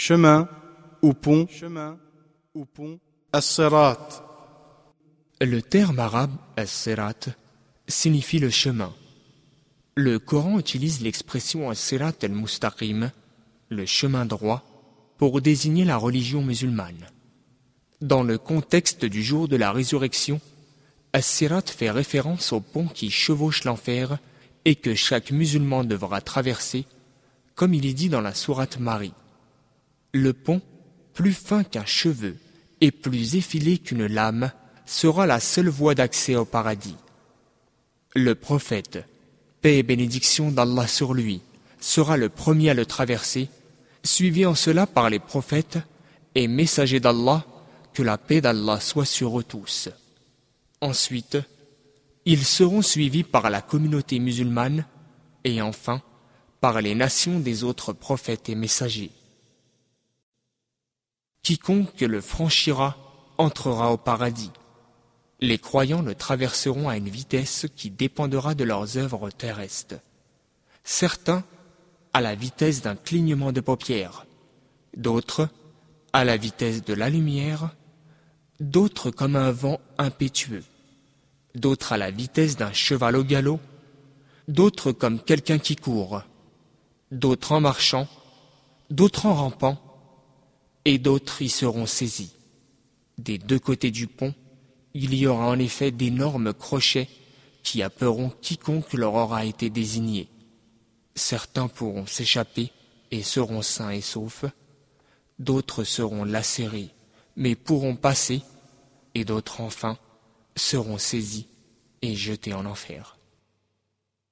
chemin ou pont, chemin ou pont, as-sirat. Le terme arabe as-sirat signifie le chemin. Le Coran utilise l'expression as-sirat al-mustaqim, le chemin droit, pour désigner la religion musulmane. Dans le contexte du jour de la résurrection, As-Sirat fait référence au pont qui chevauche l'enfer et que chaque musulman devra traverser, comme il est dit dans la sourate Marie. Le pont, plus fin qu'un cheveu et plus effilé qu'une lame, sera la seule voie d'accès au paradis. Le prophète, paix et bénédiction d'Allah sur lui, sera le premier à le traverser, suivi en cela par les prophètes et messagers d'Allah que la paix d'Allah soit sur eux tous. Ensuite, ils seront suivis par la communauté musulmane et enfin par les nations des autres prophètes et messagers. Quiconque le franchira entrera au paradis. Les croyants le traverseront à une vitesse qui dépendra de leurs œuvres terrestres. Certains à la vitesse d'un clignement de paupières, d'autres à la vitesse de la lumière, d'autres comme un vent impétueux, d'autres à la vitesse d'un cheval au galop, d'autres comme quelqu'un qui court, d'autres en marchant, d'autres en rampant, et d'autres y seront saisis. Des deux côtés du pont, il y aura en effet d'énormes crochets qui appeuront quiconque leur aura été désigné. Certains pourront s'échapper et seront sains et saufs, d'autres seront lacérés mais pourront passer, et d'autres enfin seront saisis et jetés en enfer.